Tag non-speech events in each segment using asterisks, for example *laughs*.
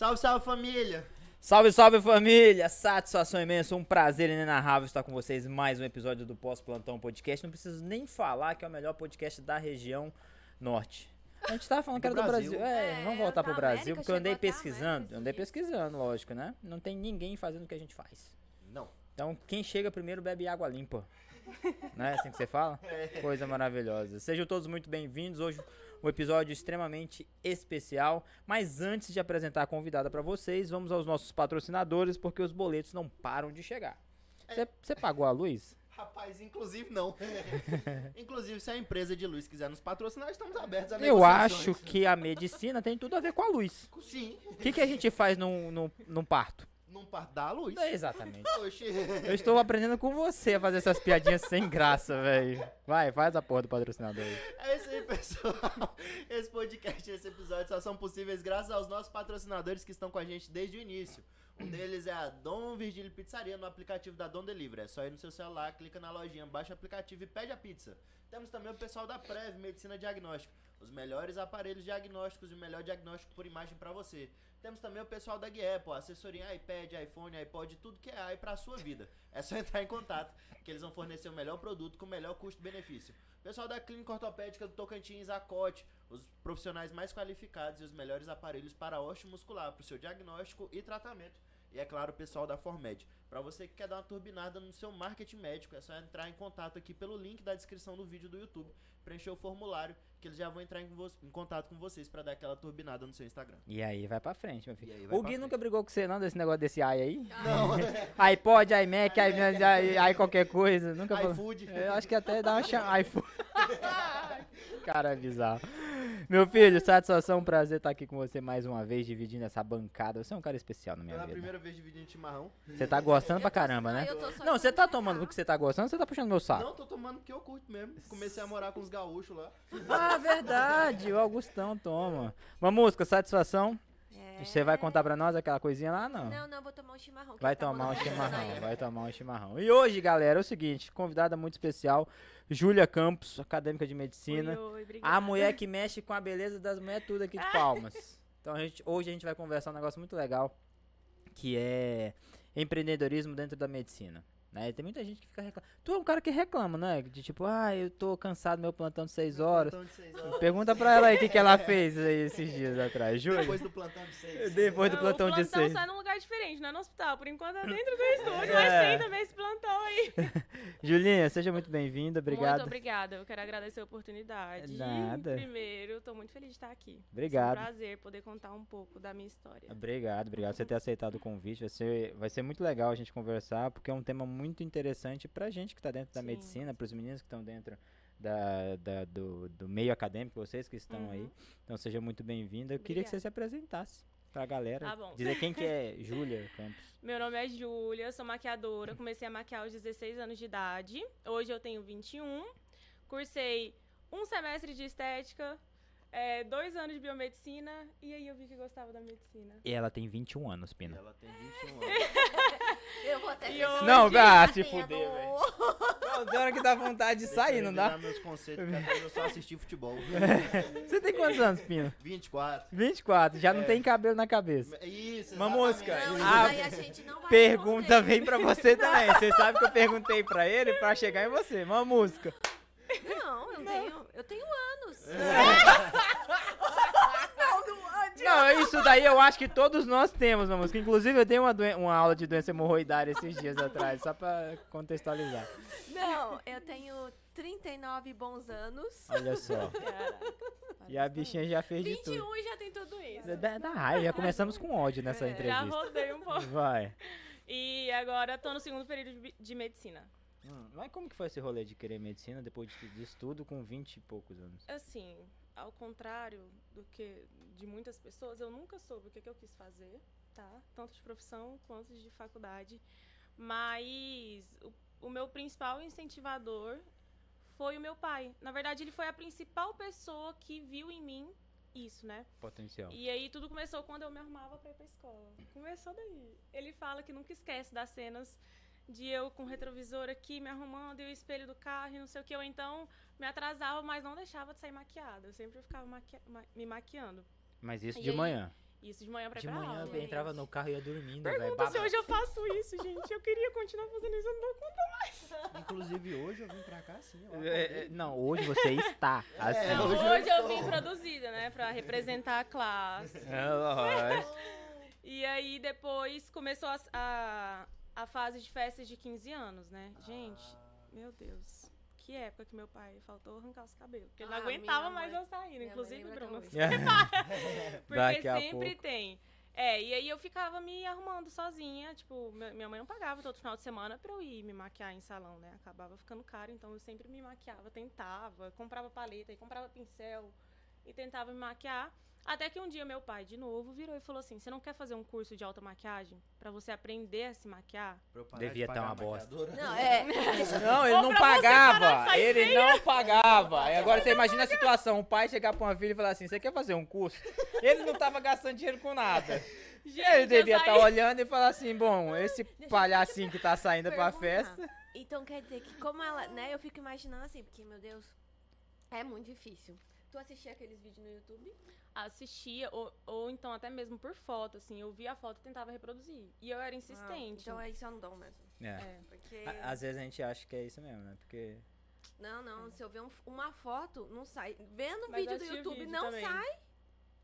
Salve, salve família! Salve, salve família! Satisfação imensa, um prazer inenarrável estar com vocês em mais um episódio do Pós Plantão Podcast. Não preciso nem falar que é o melhor podcast da região norte. A gente tava falando que era do Brasil. Brasil. É, É, vamos voltar pro Brasil, América, porque eu andei pesquisando. Eu andei pesquisando, lógico, né? Não tem ninguém fazendo o que a gente faz. Não. Então, quem chega primeiro bebe água limpa. Não é assim que você fala? *laughs* Coisa maravilhosa. Sejam todos muito bem-vindos. Hoje um episódio extremamente especial. Mas antes de apresentar a convidada para vocês, vamos aos nossos patrocinadores, porque os boletos não param de chegar. Você você pagou a luz? Rapaz, inclusive não. *laughs* inclusive, se a empresa de luz quiser nos patrocinar, estamos abertos a Eu acho que a medicina tem tudo a ver com a luz. Sim, O que, que a gente faz num, num, num parto? Não parte da luz. É exatamente. Oxi. Eu estou aprendendo com você a fazer essas piadinhas sem graça, velho. Vai, faz a porra do patrocinador aí. É isso aí, pessoal. Esse podcast e esse episódio só são possíveis graças aos nossos patrocinadores que estão com a gente desde o início. Um deles é a Dom Virgílio Pizzaria no aplicativo da Dom Delivery. É só ir no seu celular, clica na lojinha, baixa o aplicativo e pede a pizza. Temos também o pessoal da Prev Medicina Diagnóstico. Os melhores aparelhos diagnósticos e o melhor diagnóstico por imagem para você. Temos também o pessoal da Guiepo, assessoria iPad, iPhone, iPod, tudo que é AI para a sua vida. *laughs* É só entrar em contato, que eles vão fornecer o melhor produto com o melhor custo-benefício. Pessoal da Clínica Ortopédica do Tocantins, Acote, os profissionais mais qualificados e os melhores aparelhos para osteomuscular, para o seu diagnóstico e tratamento. E é claro, o pessoal da Formed. Para você que quer dar uma turbinada no seu marketing médico, é só entrar em contato aqui pelo link da descrição do vídeo do YouTube, preencher o formulário, que eles já vão entrar em, em contato com vocês para dar aquela turbinada no seu Instagram. E aí, vai pra frente, meu filho. O Gui frente. nunca brigou com você, não, desse negócio desse ai aí? *laughs* Não, *laughs* iPod, iMac, i, i, i qualquer coisa. Nunca iFood. Eu acho que até dá uma chama. iPhone. *laughs* Cara, é bizarro. Meu filho, satisfação, um prazer estar aqui com você mais uma vez, dividindo essa bancada. Você é um cara especial na minha Pela vida. primeira vez dividindo chimarrão. Você tá gostando pra caramba, né? Não, você tá tomando porque você tá gostando ou você tá puxando meu saco? Não, tô tomando porque eu curto mesmo. Comecei a morar com os gaúchos lá. Ah, verdade, o Augustão toma. Uma música, satisfação. É. Você vai contar pra nós aquela coisinha lá, não? Não, não, vou tomar um chimarrão. Vai tomar um chimarrão, vai tomar um chimarrão. E hoje, galera, é o seguinte, convidada muito especial, Júlia Campos, acadêmica de medicina. Oi, oi. A mulher que mexe com a beleza das mulheres tudo aqui de Palmas. *laughs* Então a gente, hoje a gente vai conversar um negócio muito legal, que é empreendedorismo dentro da medicina. Né? Tem muita gente que fica reclamando. Tu é um cara que reclama, né? De tipo, ah, eu tô cansado do meu plantão de 6 horas. Plantão de seis horas. Pergunta pra ela aí o que, que ela *laughs* fez aí esses dias atrás. Júlia? Depois do plantão de seis. Depois do plantão o de plantão 6. sai num lugar diferente, não é no hospital. Por enquanto é dentro do *laughs* estúdio, É. mas tem também esse plantão aí. *laughs* Julinha, seja muito bem-vinda, obrigado. Muito obrigada. Eu quero agradecer a oportunidade. Nada. Primeiro, tô muito feliz de estar aqui. Obrigado. É um prazer poder contar um pouco da minha história. Obrigado, obrigado por você ter aceitado o convite. Vai ser, vai ser muito legal a gente conversar, porque é um tema muito interessante pra gente que tá dentro da Sim. medicina, pros meninos que estão dentro da, da- do, do meio acadêmico, vocês que estão aí. Uhum. Então seja muito bem-vinda. Eu queria que você Obrigada. se apresentasse pra galera. Tá bom. Dizer quem que é *laughs* Júlia Campos. Meu nome é Júlia, sou maquiadora. Comecei a maquiar aos 16 anos de idade. Hoje eu tenho 21. Cursei um semestre de estética, é, dois anos de biomedicina. E aí eu vi que gostava da medicina. E ela tem 21 anos, Pina. Ela tem 21 anos. *laughs* Eu vou até E hoje- Não, tá se fuder, velho. Não, tem hora que dá vontade de sair, não eu dá? meus conceitos, porque até eu só assisti futebol. *laughs* Você tem quantos anos, Pina? 24. 24, já não É. tem cabelo na cabeça. Isso, Uma exatamente. música. Não, isso Ah, a gente não vai Pergunta responder. vem pra você também. Você sabe que eu perguntei pra ele pra chegar em você. Uma música. Não, eu tenho, eu tenho anos. *laughs* Não, isso daí eu acho que todos nós temos uma música. Inclusive, eu dei uma, uma aula de doença hemorroidária esses dias atrás, só pra contextualizar. Não, eu tenho 39 bons anos. Olha só. E a bichinha já fez de 21 tudo. e já tem tudo isso. Da, da raiva, já começamos com ódio nessa É, Já entrevista. rodei um pouco. Vai. E agora tô no segundo período de, de medicina. Hum, mas como que foi esse rolê de querer medicina depois de, disso tudo com 20 e poucos anos? Assim, ao contrário do que de muitas pessoas, eu nunca soube o que, que eu quis fazer, tá? Tanto de profissão quanto de faculdade. Mas o, o meu principal incentivador foi o meu pai. Na verdade, ele foi a principal pessoa que viu em mim isso, né? Potencial. E aí tudo começou quando eu me arrumava pra ir pra escola. Começou daí. Ele fala que nunca esquece das cenas de eu com o retrovisor aqui, me arrumando, e o espelho do carro e não sei o que. Eu então me atrasava, mas não deixava de sair maquiada. Eu sempre ficava maqui- ma- me maquiando. Mas isso E de aí? manhã. Isso de manhã pra ir De pra manhã aula. eu entrava no carro e ia dormindo. Pergunta se babado. hoje eu faço isso, gente. Eu queria continuar fazendo isso, eu não dou conta. *laughs* Inclusive hoje eu vim pra cá assim. É, é. Não, hoje você está *laughs* assim. É, Não, hoje hoje, eu eu vim produzida, né? Pra representar a classe. É, lógico. E aí depois começou a, a, a fase de festas de 15 anos, né? Gente, meu Deus. Que época que meu pai faltou arrancar os cabelos. Porque ele não Ah, aguentava minha mais mãe- eu sair, inclusive mãe Bruno. *laughs* Porque sempre pouco. tem. É, e aí eu ficava me arrumando sozinha, tipo, mi- minha mãe não pagava todo final de semana pra eu ir me maquiar em salão, né? Acabava ficando caro, então eu sempre me maquiava, tentava, comprava paleta e comprava pincel e tentava me maquiar. Até que um dia meu pai, de novo, virou e falou assim: Você não quer fazer um curso de automaquiagem pra você aprender a se maquiar? Devia tá pagar uma bosta. Não, *laughs* é. Não, ele não pagava. Ele não pagava. E agora você imagina a situação: um pai chegar pra uma filha e falar assim: Você quer fazer um curso? Ele não tava gastando dinheiro com nada. *laughs* Gente, Ele devia estar saí- olhando e falar assim: Bom, esse palhacinho que tá saindo pra festa. Então quer dizer que como ela, né, eu fico imaginando assim, porque, meu Deus, é muito difícil. Tu assistia aqueles vídeos no YouTube? assistia, ou, ou então até mesmo por foto, assim, eu via a foto e tentava reproduzir. E eu era Ah, insistente. então isso é um dom mesmo. É. É. Porque. Às vezes a gente acha que é isso mesmo, né? Porque. Não, não, se eu ver um- uma foto, não sai. Vendo Mas vídeo do YouTube, vídeo não também. sai.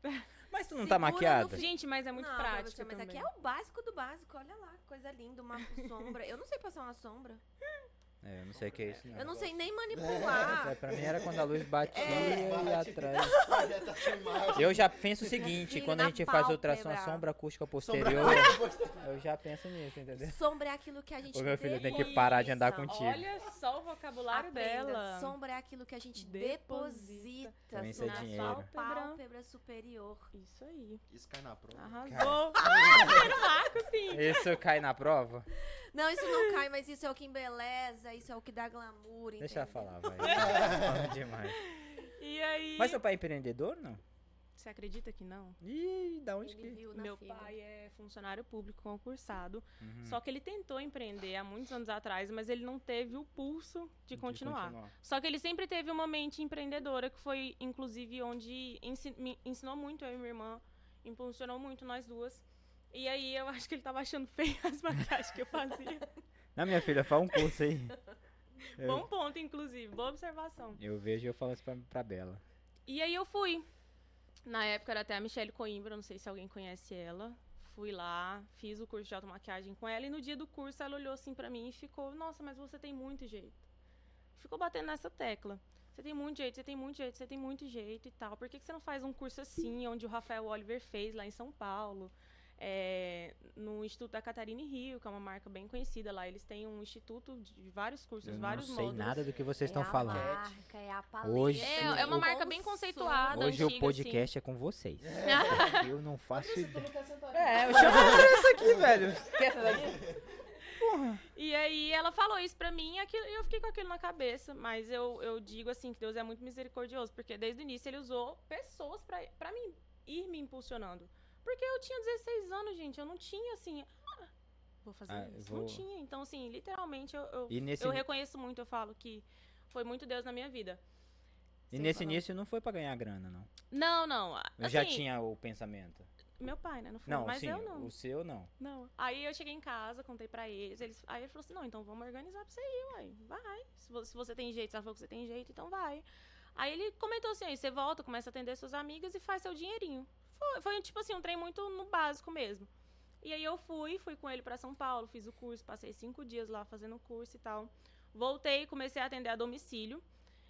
*laughs* Mas tu não Segura tá no maquiada? Gente, mas é muito não, prático professor, mas também. aqui é o básico do básico. Olha lá, coisa linda, uma sombra. Eu não sei passar uma sombra. *laughs* É, eu não sei o que é isso, não. Eu não sei nem aí manipular. pra mim era quando a luz batia É. e ia atrás. *laughs* Eu já penso o seguinte, Filho quando a gente faz ultrassom pálpebra. sombra acústica posterior, eu já penso nisso, entendeu? Sombra é aquilo que a gente Ô, meu filho, tem que parar de andar contigo. Olha só o vocabulário Aprenda, dela. Sombra é aquilo que a gente Deposita. é na sua dinheiro. pálpebra superior. Isso aí. Isso cai na prova. Arrasou. Era *laughs* Marco, sim. Isso cai na prova? Não, isso não cai, mas isso é o que embeleza, isso é o que dá glamour, Deixa eu entendeu? falar, vai. Falando *laughs* demais. E aí. Mas seu pai é empreendedor, não? Você acredita que não? Ih, da onde Ele que... viu na Meu filha. pai é funcionário público concursado. Uhum. Só que ele tentou empreender há muitos anos atrás, mas ele não teve o pulso de, De continuar. Só que ele sempre teve uma mente empreendedora, que foi, inclusive, onde ensi- me ensinou muito eu e minha irmã, impulsionou muito nós duas. E aí eu acho que ele tava achando feio *laughs* as maquiagens que eu fazia. Não, minha filha, faz um curso aí. Eu, *laughs* Bom ponto, inclusive, boa observação. eu vejo e eu falo isso pra, pra Bela. E aí eu fui. Na época era até a Michelle Coimbra, não sei se alguém conhece ela. Fui lá, fiz o curso de automaquiagem com ela e no dia do curso ela olhou assim pra mim e ficou: "Nossa, mas você tem muito jeito". Ficou batendo nessa tecla. Você tem muito jeito, você tem muito jeito, você tem muito jeito e tal. Por que, que você não faz um curso assim, onde o Rafael Oliver fez lá em São Paulo? É, no Instituto da Catarina Rio, que é uma marca bem conhecida lá. Eles têm um instituto de vários cursos, Eu não vários sei módulos. nada do que vocês É estão a falando. marca, é a paleta. Hoje- É, é uma o- marca bem conceituada. Hoje o antiga, podcast é com vocês. *laughs* Eu não faço Tu ideia. não? É, eu chamo essa aqui, velho. Esquece daqui. E aí ela falou isso pra mim e e eu fiquei com aquilo na cabeça. Mas eu, eu digo assim que Deus é muito misericordioso, porque desde o início ele usou pessoas pra, pra mim ir me impulsionando. Porque eu tinha 16 anos, gente. Eu não tinha assim. "Ah, vou fazer Ah, isso. vou- Não tinha. Então, assim, literalmente eu, eu, nesse, eu reconheço muito, eu falo que foi muito Deus na minha vida. e Sem nesse falar. início não foi pra ganhar grana, não. Não, não. Eu já assim, tinha o pensamento. Meu pai, né? No fundo, Não, mas sim, eu não. o seu não. Não. Aí eu cheguei em casa, contei pra eles, eles. Aí ele falou assim: não, então vamos organizar pra você ir, uai. Vai. Se você, se você tem jeito, se ela falou que você tem jeito, então vai. Aí ele comentou assim: aí você volta, começa a atender suas amigas e faz seu dinheirinho. Foi, foi tipo assim, um trem muito no básico mesmo. E aí eu fui, fui com ele pra São Paulo, fiz o curso, passei cinco dias lá fazendo o curso e tal. Voltei e comecei a atender a domicílio.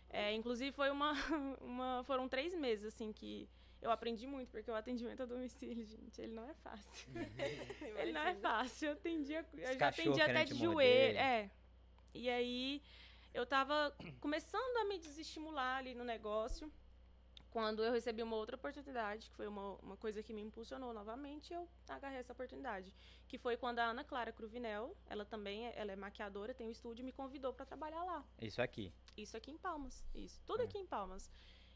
É, inclusive foi uma, *laughs* uma. Foram três meses, assim, que eu aprendi muito, porque o atendimento a domicílio, gente, ele não é fácil. *laughs* Ele não é fácil. Eu atendia, eu já atendi até de joelho. É. E aí eu tava começando a me desestimular ali no negócio. Quando eu recebi uma outra oportunidade, que foi uma, uma coisa que me impulsionou novamente, eu agarrei essa oportunidade. Que foi quando a Ana Clara Cruvinel, ela também é, ela é maquiadora, tem um estúdio, me convidou para trabalhar lá. Isso aqui. Isso aqui em Palmas. Isso. Tudo É. aqui em Palmas.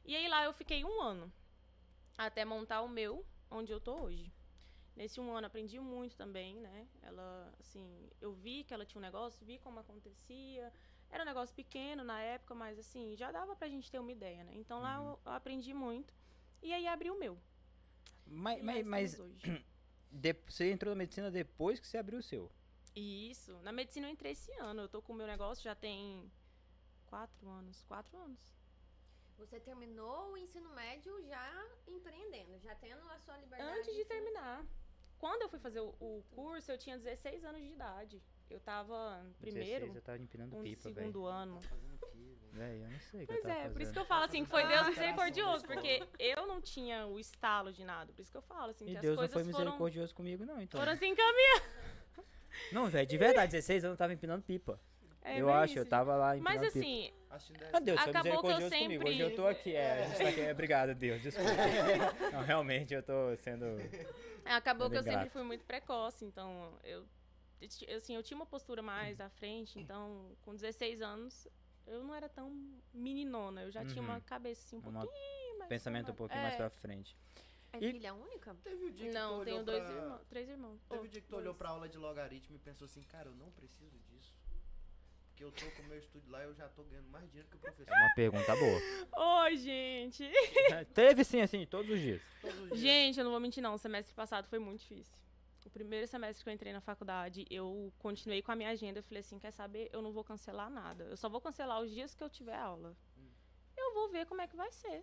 E aí lá eu fiquei um ano. Até montar o meu, onde eu tô hoje. Nesse um ano aprendi muito também, né? Ela, assim, eu vi que ela tinha um negócio, vi como acontecia. Era um negócio pequeno na época, mas assim, já dava pra gente ter uma ideia, né? Então lá Uhum. eu, eu aprendi muito. E aí abri o meu. Mas, mas, mas *clears throat* de- você entrou na medicina depois que você abriu o seu. Isso. Na medicina eu entrei esse ano. Eu tô com o meu negócio já tem quatro anos. Quatro anos. Você terminou o ensino médio já empreendendo, já tendo a sua liberdade. Antes de terminar. Quando eu fui fazer o, o curso, eu tinha 16 anos de idade. Eu tava no primeiro, 16, eu tava empinando um pipa, segundo ano. Fazendo o quê, velho? Véi, eu não sei Pois eu tava é, por isso que eu falo assim, que foi Ah, Deus misericordioso, da porque eu não tinha o estalo de nada. Por isso que eu falo, assim, E que Deus as não coisas foi foram, misericordioso comigo, não, então. foram assim caminhando. *laughs* Não, velho, de verdade, 16 anos eu tava empinando pipa. É eu acho, eu isso. tava lá empinando Mas assim, Ah, Deus foi acabou que eu misericordioso comigo. Hoje eu sempre- tô aqui, é, a gente tá aqui. Obrigado, Deus, desculpa. *laughs* não, realmente eu tô sendo. acabou que eu Obrigado. sempre fui muito precoce, então eu eu assim, eu tinha uma postura mais à frente, então com 16 anos eu não era tão meninona, eu já tinha uma Uhum. cabeça assim um Uma- pouquinho mais Pensamento um formada. pouquinho É. mais pra frente. É E- filha única? Teve o dia que tu Não, olhou tenho dois pra- irmãos, três irmãos. Teve o dia que tu olhou dois. pra aula de logaritmo e pensou assim, cara, eu não preciso disso. Porque eu tô com o meu estúdio lá e eu já tô ganhando mais dinheiro que o professor. É uma pergunta boa. Oi, gente. *laughs* Teve sim, assim, todos os dias. Todos os dias. Gente, eu não vou mentir não, o semestre passado foi muito difícil. O primeiro semestre que eu entrei na faculdade, eu continuei com a minha agenda. Eu falei assim, quer saber? Eu não vou cancelar nada. Eu só vou cancelar os dias que eu tiver aula. Eu vou ver como é que vai ser.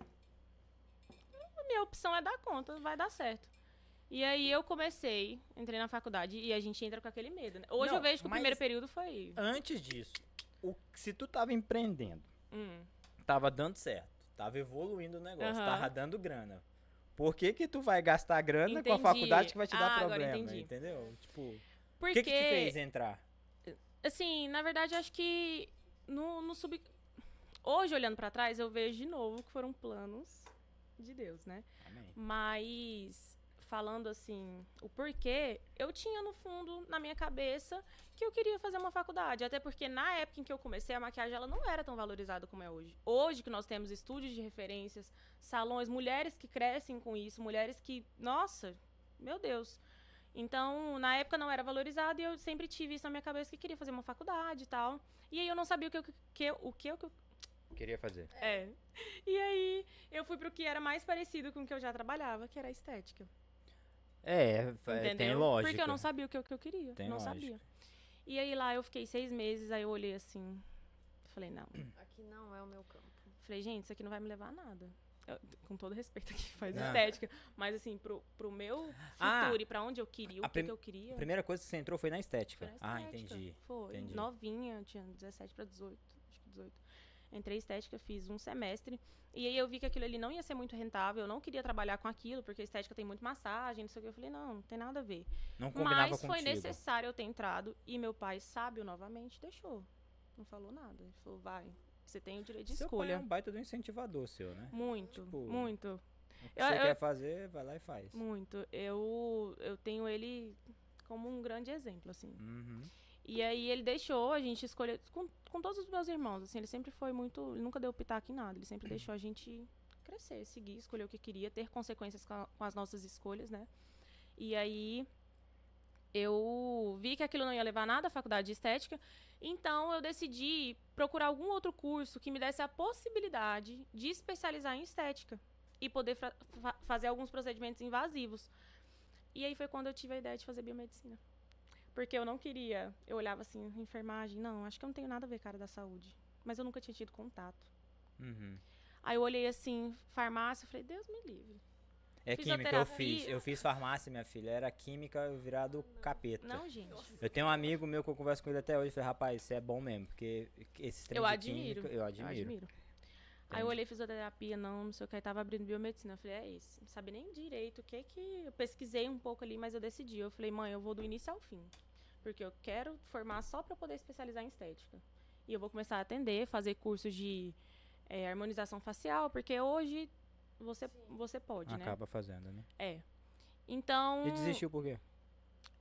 A minha opção é dar conta, vai dar certo. E aí eu comecei, entrei na faculdade e a gente entra com aquele medo, né? Hoje Não, eu vejo que o primeiro período foi... Antes disso, o, se tu tava empreendendo, Hum. tava dando certo, tava evoluindo o negócio, Aham. tava dando grana. Por que que tu vai gastar grana com a Entendi. faculdade que vai te Ah, dar agora problema, entendi. entendeu? Tipo, o Porque... que que te fez entrar? Assim, na verdade, acho que no, no sub... Hoje, olhando pra trás, eu vejo de novo que foram planos de Deus, né? Amém. Mas, falando assim, o porquê, eu tinha no fundo, na minha cabeça, que eu queria fazer uma faculdade. Até porque na época em que eu comecei, a maquiagem ela não era tão valorizada como é hoje. Hoje que nós temos estúdios de referências, salões, mulheres que crescem com isso, mulheres que, nossa, meu Deus. Então, na época não era valorizado e eu sempre tive isso na minha cabeça que queria fazer uma faculdade e tal. E aí eu não sabia o que eu, que, o que eu Queria fazer. é. E aí eu fui pro que era mais parecido com o que eu já trabalhava, que era a estética. É, fa- Entendeu? tem lógica. Porque eu não sabia o que eu, que eu queria. Tem não lógica. sabia. E aí lá eu fiquei seis meses, aí eu olhei assim. Falei, não. *clears throat* Aqui não é o meu campo. Falei, gente, isso aqui não vai me levar a nada. Eu- com todo respeito aqui, *laughs* faz Ah. estética. Mas assim, pro, pro meu futuro Ah, e pra onde eu queria, o que, que eu queria. A primeira coisa que você entrou foi na estética. Foi na Ah, estética. entendi. Foi. entendi. Novinha, tinha 17 pra 18, acho que 18. Entrei em estética, fiz um semestre. E aí eu vi que aquilo ali não ia ser muito rentável. Eu não queria trabalhar com aquilo, porque a estética tem muito massagem, não sei o que. Eu falei, não, não tem nada a ver. Não combinava Mas foi contigo. necessário eu ter entrado. E meu pai, sábio novamente, deixou. Não falou nada. Ele falou, vai, você tem o direito de Seu pai é escolha. um baita do incentivador seu, né? Muito, Tipo, muito. O que Eu- você eu- quer fazer, vai lá e faz. Muito. Eu, eu tenho ele como um grande exemplo, assim. Uhum. E aí ele deixou a gente escolher com, com todos os meus irmãos, assim, ele sempre foi muito, ele nunca deu pitaco em nada, ele sempre deixou a gente crescer, seguir, escolher o que queria, ter consequências com, a- com as nossas escolhas, né? E aí eu vi que aquilo não ia levar nada, a faculdade de estética, então eu decidi procurar algum outro curso que me desse a possibilidade de especializar em estética e poder fa- fazer alguns procedimentos invasivos. E aí foi quando eu tive a ideia de fazer biomedicina. Porque eu não queria. Eu olhava assim, enfermagem, não, acho que eu não tenho nada a ver com a área da saúde. Mas eu nunca tinha tido contato. Uhum. Aí eu olhei assim, farmácia, eu falei, Deus me livre. É química, eu fiz. Eu fiz farmácia, minha filha. Era química virado capeta. Não, gente. Eu tenho um amigo meu que eu converso com ele até hoje. Falei, rapaz, isso é bom mesmo. Porque esses trem Eu de admiro. química, eu Eu admiro. Aí eu olhei fisioterapia, não, não sei o que, aí tava abrindo biomedicina. Eu falei, é isso. Não sabia nem direito o que que. Eu pesquisei um pouco ali, mas eu decidi. Eu falei, mãe, eu vou do início ao fim. Porque eu quero formar só pra poder especializar em estética. E eu vou começar a atender, fazer cursos de eh, harmonização facial, porque hoje você, você pode, né? Acaba fazendo, né? É. Então. E desistiu por quê?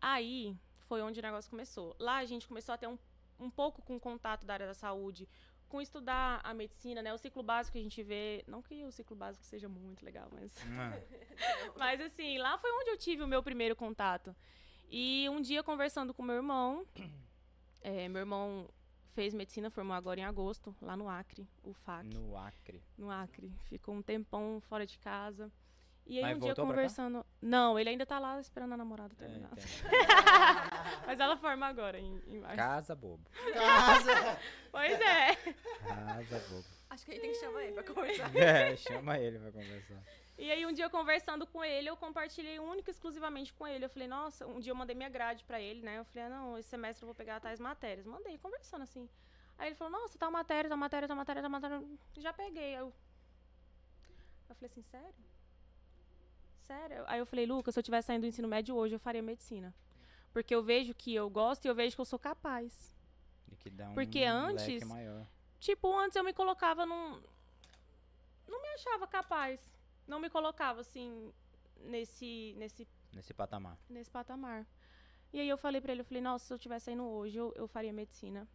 Aí foi onde o negócio começou. Lá a gente começou a ter um, um pouco com contato da área da saúde, com estudar a medicina, né? O ciclo básico que a gente vê. Não que o ciclo básico seja muito legal, mas. Ah, *laughs* Mas assim, lá foi onde eu tive o meu primeiro contato. E um dia conversando com meu irmão, é, meu irmão fez medicina, formou agora em agosto, lá no Acre, o FAC no Acre. no Acre. Ficou um tempão fora de casa. E aí Mas um dia conversando. Não, ele ainda tá lá esperando a namorada É, terminar. entendo. *laughs* Mas ela forma agora, em, em março. Casa bobo. Casa. *laughs* Pois é. Casa bobo. Acho que aí tem que chamar ele pra conversar. É, chama ele pra conversar. E aí um dia conversando com ele, eu compartilhei única e exclusivamente com ele. Eu falei, nossa, um dia eu mandei minha grade pra ele, né? Eu falei, ah, não, esse semestre eu vou pegar tais matérias. Mandei, conversando assim. Aí ele falou, nossa, tal matéria, tal matéria, tal matéria, tal matéria. Já peguei. Eu, eu falei assim, sério? Sério? Aí eu falei, Lucas, se eu tivesse saindo do ensino médio hoje, eu faria medicina. Porque eu vejo que eu gosto e eu vejo que eu sou capaz. E que dá um Porque antes- maior. Tipo, antes eu me colocava num. Não me achava capaz. Não me colocava, assim, nesse, nesse, Nesse patamar. nesse patamar. E aí eu falei pra ele, eu falei, nossa, se eu tivesse saindo hoje, eu, eu faria medicina.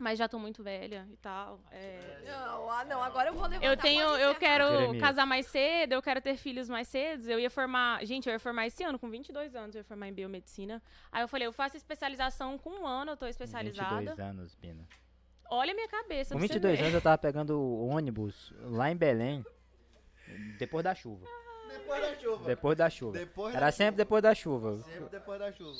Mas já tô muito velha e tal. é. Não, ah, não, agora eu vou levantar. Eu tenho, pode eu ser. quero casar mais cedo, eu quero ter filhos mais cedo. Eu ia formar, gente, eu ia formar esse ano, com 22 anos, eu ia formar em biomedicina. Aí eu falei, eu faço especialização com um ano, eu tô Com especializada. 22 anos, Pina. Olha a minha cabeça, Com pra você 22 ver. anos eu tava pegando o ônibus lá em Belém. Depois da chuva. Depois da chuva. Depois da chuva. Depois Era da sempre depois da chuva. chuva. Sempre depois da chuva.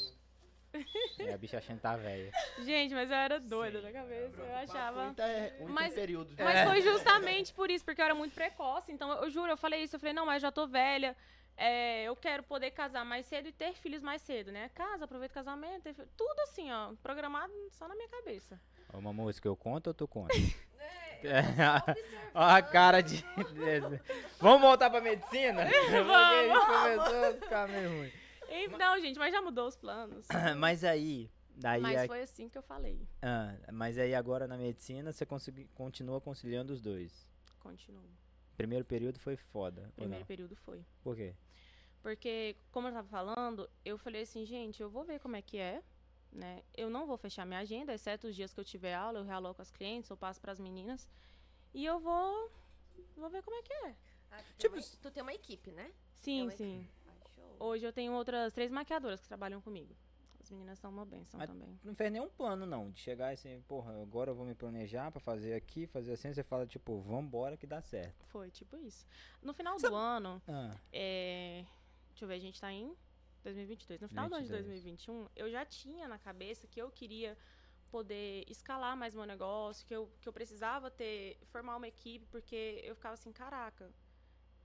*laughs* E a bicha achando que tá velha. Gente, mas eu era doida da cabeça, eu achava... Muito, é, muito Mas- período. Mas É. foi justamente por isso, porque eu era muito precoce. Então, eu juro, eu falei isso. Eu falei, não, mas já tô velha. é, eu quero poder casar mais cedo e ter filhos mais cedo, né? Casa, aproveita o casamento. Tudo assim, ó. Programado só na minha cabeça. Uma música eu conto ou tu conta? *laughs* É, Ó a cara de. *laughs* Vamos voltar pra medicina? Porque a gente começou a ficar meio ruim. E, não, gente, mas já mudou os planos. *coughs* Mas aí. Daí mas a- foi assim que eu falei. ah, mas aí agora na medicina você consegui- continua conciliando os dois. Continuo. Primeiro período foi foda. Primeiro período foi. Por quê? Porque, como eu tava falando, eu falei assim, gente, eu vou ver como é que é, né? Eu não vou fechar minha agenda, exceto os dias que eu tiver aula, eu realoco as clientes, eu passo pras meninas. E eu vou. Vou ver como é que é. Ah, tu, Tipo, tem uma, tu tem uma equipe, né? Sim, uma sim. equipe. Hoje eu tenho outras três maquiadoras que trabalham comigo. As meninas são uma benção Mas- também. Não fez nenhum plano, não. De chegar assim, porra, agora eu vou me planejar pra fazer aqui, fazer assim. Você fala, tipo, vambora que dá certo. Foi tipo isso. No final do ano, Ah, é... deixa eu ver, a gente tá em 2022. No final do ano de 22. 2021, eu já tinha na cabeça que eu queria poder escalar mais meu negócio, que eu, que eu precisava ter, formar uma equipe, porque eu ficava assim, caraca,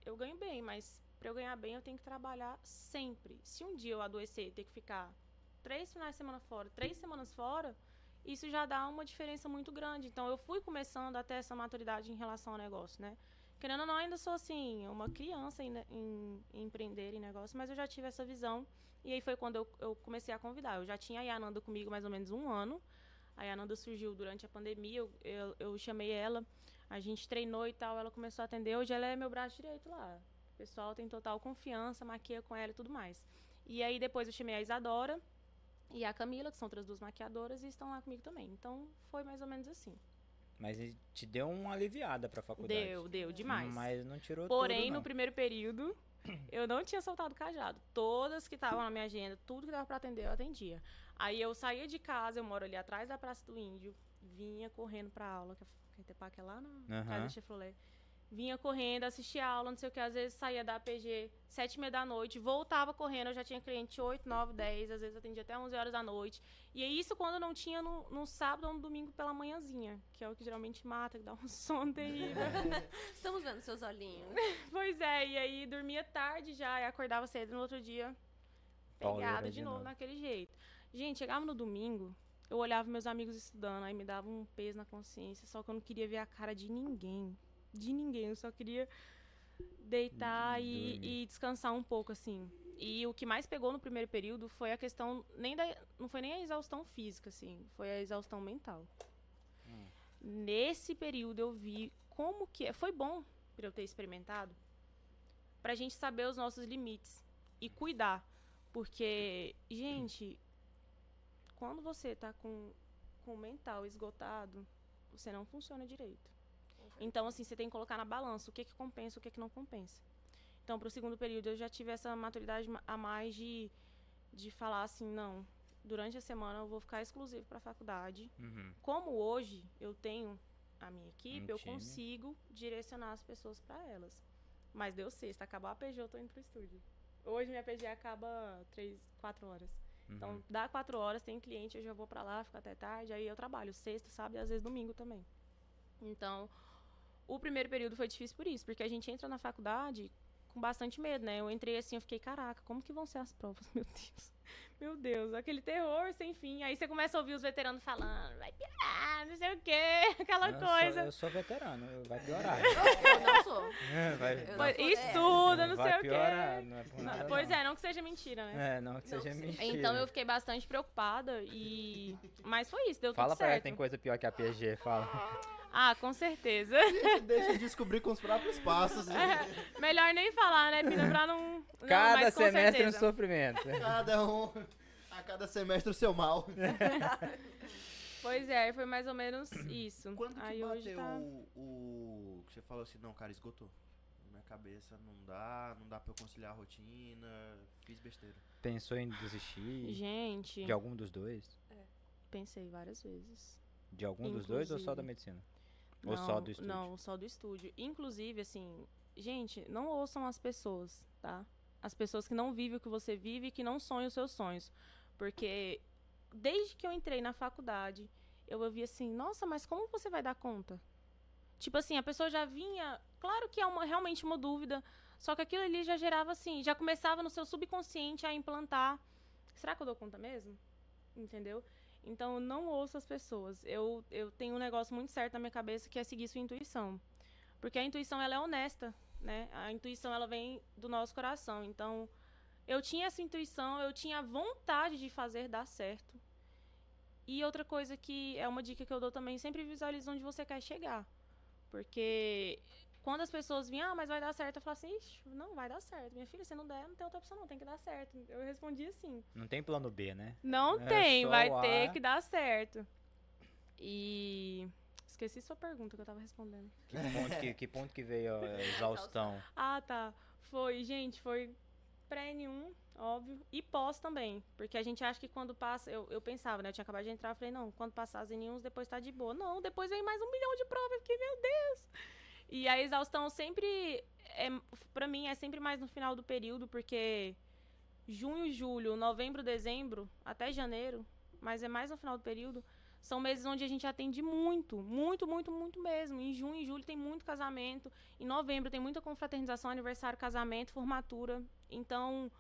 eu ganho bem, mas pra eu ganhar bem eu tenho que trabalhar sempre. Se um dia eu adoecer ter que ficar três finais de semana fora, três semanas fora, isso já dá uma diferença muito grande. Então eu fui começando a ter essa maturidade em relação ao negócio, né? Querendo ou não, ainda sou assim, uma criança em, em- em empreender em negócio, mas eu já tive essa visão. E aí foi quando eu, eu comecei a convidar. Eu já tinha a Yananda comigo mais ou menos um ano. A Yananda surgiu durante a pandemia, eu, eu, eu chamei ela, a gente treinou e tal, ela começou a atender. Hoje ela é meu braço direito lá. O pessoal tem total confiança, maquia com ela e tudo mais. E aí depois eu chamei a Isadora e a Camila, que são outras duas maquiadoras, e estão lá comigo também. Então foi mais ou menos assim. mas te deu uma aliviada pra faculdade. Deu, deu demais. Mas não tirou Porém, tudo, no não. primeiro período, *coughs* eu não tinha soltado o cajado. Todas que estavam na minha agenda, tudo que dava pra atender, eu atendia. Aí eu saía de casa, eu moro ali atrás da Praça do Índio, vinha correndo pra aula, que a que é lá na Aham. casa da Chevrolet. Vinha correndo, assistia a aula, não sei o que, às vezes saía da APG sete e meia da noite, voltava correndo, eu já tinha cliente 8, 9, 10, às vezes atendia até 11 horas da noite. E é isso quando não tinha no, no sábado ou no domingo pela manhãzinha, que é o que geralmente mata, que dá um *laughs* sono terrível. *laughs* Estamos vendo seus olhinhos. *laughs* Pois é, e aí dormia tarde já e acordava cedo no outro dia, pegada de novo. naquele jeito. Gente, chegava no domingo, eu olhava meus amigos estudando, aí me dava um peso na consciência, só que eu não queria ver a cara de ninguém. De ninguém, eu só queria deitar e, e descansar um pouco, assim. E o que mais pegou no primeiro período foi a questão, nem da, não foi nem a exaustão física, assim, foi a exaustão mental. Hum. Nesse período eu vi como que é. Foi bom pra eu ter experimentado, pra gente saber os nossos limites e cuidar. Porque, gente, quando você tá com, com o mental esgotado, você não funciona direito. Então, assim, você tem que colocar na balança o que que compensa, o que que não compensa. Então, pro segundo período, eu já tive essa maturidade ma- a mais de, de falar assim, não, durante a semana eu vou ficar exclusivo pra faculdade. Uhum. Como hoje eu tenho a minha equipe, Um eu time. consigo direcionar as pessoas para elas. Mas deu sexta, acabou a PG, eu tô indo pro estúdio. Hoje minha PG acaba 3, 4 horas. Então, Uhum. dá 4 horas, tem cliente, eu já vou pra lá, fico até tarde, aí eu trabalho sexta, sábado e às vezes domingo também. Então, o primeiro período foi difícil por isso, porque a gente entra na faculdade com bastante medo, né? Eu entrei assim, eu fiquei, caraca, como que vão ser as provas? *laughs* Meu Deus. *laughs* Meu Deus, aquele terror sem fim. Aí você começa a ouvir os veteranos falando, vai piorar, não sei o quê, *laughs* aquela Eu sou- coisa. eu sou veterano, vai piorar. Eu não sou. *laughs* vai, Eu não Pois- sou Estuda, não vai sei o quê. não é por Não, nada, pois não. é, não que seja mentira, né? É, não que Não seja mentira. Então eu fiquei bastante preocupada e. Mas foi isso, deu Fala tudo pra ela certo. que tem coisa pior que a PG, fala. Ah, com certeza. Deixa de descobrir com os próprios passos. né? Melhor nem falar, né, Pina, pra não. Cada semestre um certeza. sofrimento. Cada um. A cada semestre o seu mal. *laughs* Pois é, foi mais ou menos isso. Quando que Aí hoje bateu tá. o, o. que Você falou assim, não, cara, esgotou. Minha cabeça não dá, não dá pra eu conciliar a rotina, fiz besteira. Pensou em desistir Gente, de algum dos dois? pensei várias vezes. De algum dos dois ou só da Inclusive. medicina? Ou só do estúdio? Não, só do estúdio. Inclusive, assim, gente, não ouçam as pessoas, tá? As pessoas que não vivem o que você vive e que não sonham os seus sonhos. Porque desde que eu entrei na faculdade, eu ouvi assim, nossa, mas como você vai dar conta? Tipo assim, a pessoa já vinha. Claro que é uma, realmente uma dúvida. Só que aquilo ali já gerava assim, já começava no seu subconsciente a implantar. Será que eu dou conta mesmo? Entendeu? Então, não ouça as pessoas. Eu, eu tenho um negócio muito certo na minha cabeça que é seguir sua intuição. Porque a intuição, ela é honesta, né? A intuição, ela vem do nosso coração. Então, eu tinha essa intuição, eu tinha vontade de fazer dar certo. E outra coisa que é uma dica que eu dou também, sempre visualize onde você quer chegar. Porque quando as pessoas vinham, ah, mas vai dar certo, eu falo assim, Ixi, não, vai dar certo. Minha filha, se não der, não tem outra opção, não, tem que dar certo. Eu respondi assim. Não tem plano B, né? Não É tem, vai ter que dar certo. E. Esqueci sua pergunta que eu tava respondendo. Que ponto que, que, ponto que veio a *laughs* exaustão? Ah, tá. Foi, gente, foi pré-N1, óbvio, e pós também. Porque a gente acha que quando passa. Eu, eu pensava, né? Eu tinha acabado de entrar, eu falei, não, quando passar as N1s, depois tá de boa. Não, depois vem mais um milhão de provas. Eu fiquei, meu Deus! E a exaustão sempre. É, pra mim, é sempre mais no final do período, porque junho, julho, novembro, dezembro, até janeiro, mas é mais no final do período. São meses onde a gente atende muito, muito, muito, muito mesmo. Em junho e julho tem muito casamento. Em novembro tem muita confraternização, aniversário, casamento, formatura. Então,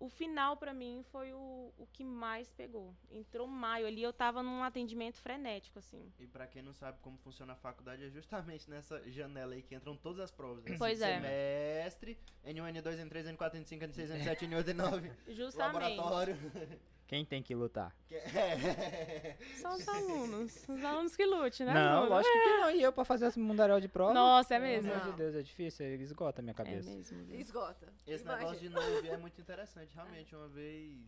o final pra mim foi o, o que mais pegou. Entrou maio ali, eu tava num atendimento frenético, assim. E pra quem não sabe como funciona a faculdade, é justamente nessa janela aí que entram todas as provas. né? Pois é. Semestre, N1, N2, N3, N4, N5, N6, N7, N8, N9. Justamente. Laboratório. *laughs* Quem tem que lutar? Que- é. *laughs* São os alunos. Os alunos que lute, né? não, Bruno? lógico que não. E eu pra fazer esse mundaréu de prova? Nossa, é Pelo mesmo? amor de Não. Deus, é difícil. Ele esgota a minha É cabeça. mesmo. viu? Esgota. Esse Imagina. negócio de não ouvir é muito interessante. Realmente, uma vez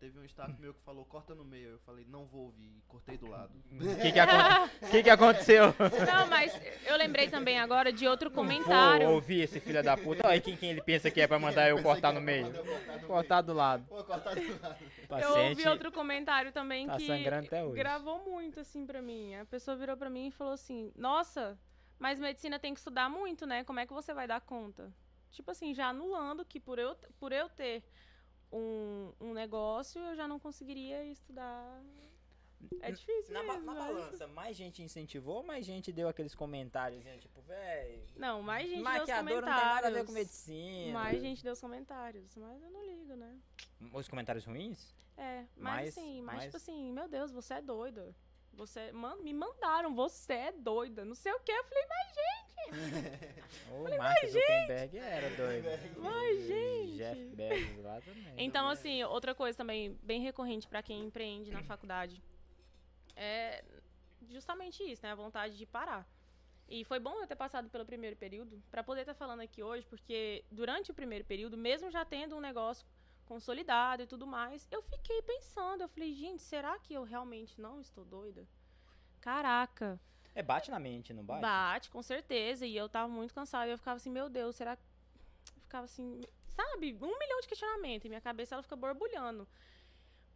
teve um staff meu que falou, corta no meio. Eu falei, não vou ouvir. E cortei do lado. *laughs* O que, que, acon- *laughs* que que aconteceu? Não, mas eu lembrei também agora de outro Vou comentário. ouvir esse filho da puta. Olha quem, quem ele pensa que é pra mandar eu cortar no meio. Cortar no Cortar do lado. Vou cortar do lado. Eu ouvi outro comentário também tá que sangrando até hoje. gravou muito assim pra mim. A pessoa virou pra mim e falou assim: "Nossa, mas medicina tem que estudar muito, né? Como é que você vai dar conta?" Tipo assim, já anulando que por eu por eu ter um, um negócio, eu já não conseguiria estudar. É difícil Na, ba- mesmo. na mas- balança, mais gente incentivou ou mais gente deu aqueles comentários, né, tipo, véi. Não, mais gente deu os Maquiador não comentários. tem nada a ver com medicina. Mais gente deu os comentários, mas eu não ligo, né? Os comentários ruins? É, mas Mais- assim, mais, mais- tipo assim, meu Deus, você é doida. Você man, me mandaram, você é doida. Não sei o que. Eu falei, *laughs* O Mark Zuckerberg era doido. Mas, E gente. Jeff Bezos lá também. Então, assim, outra coisa também bem recorrente pra quem empreende na faculdade é justamente isso, né? A vontade de parar. E foi bom eu ter passado pelo primeiro período pra poder estar falando aqui hoje, porque durante o primeiro período, mesmo já tendo um negócio consolidado e tudo mais, eu fiquei pensando, eu falei, gente, será que eu realmente não estou doida? Caraca, É, bate na mente, não bate? Bate, com certeza. E eu tava muito cansada. E eu ficava assim, meu Deus, será que. Eu ficava assim, sabe? Um milhão de questionamentos. E minha cabeça ela fica borbulhando.